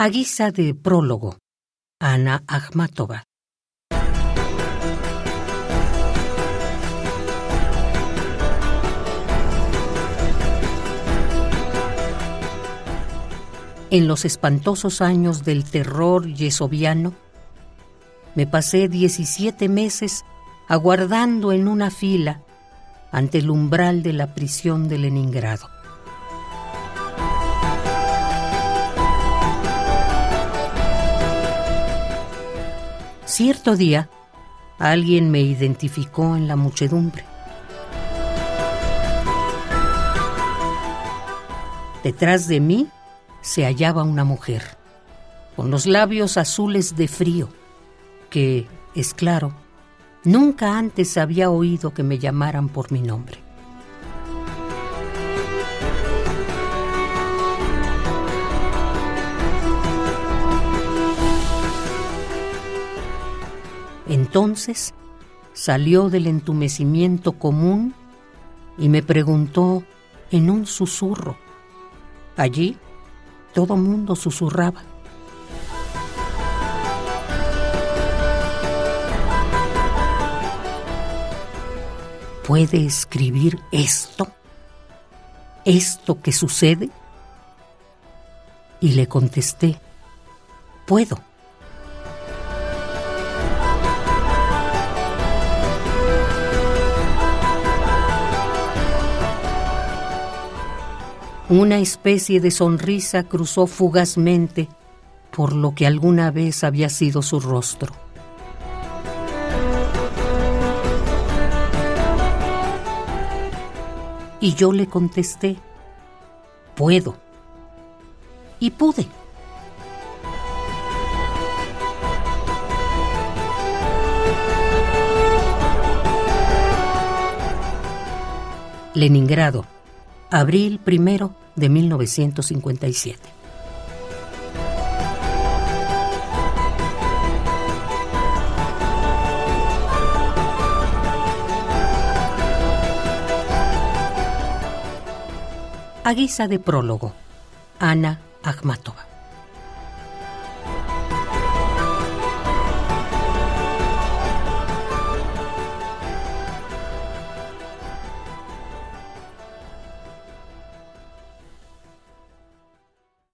A guisa de prólogo, Ana Akhmatova. En los espantosos años del terror yesoviano, me pasé 17 meses aguardando en una fila ante el umbral de la prisión de Leningrado. Cierto día, alguien me identificó en la muchedumbre. Detrás de mí se hallaba una mujer, con los labios azules de frío, que, es claro, nunca antes había oído que me llamaran por mi nombre. Entonces salió del entumecimiento común y me preguntó en un susurro. Allí todo mundo susurraba. ¿Puede escribir esto? ¿Esto que sucede? Y le contesté, puedo. Una especie de sonrisa cruzó fugazmente por lo que alguna vez había sido su rostro. Y yo le contesté, puedo. Y pude. Leningrado, abril primero de 1957. A guisa de prólogo, Ana Akhmatova.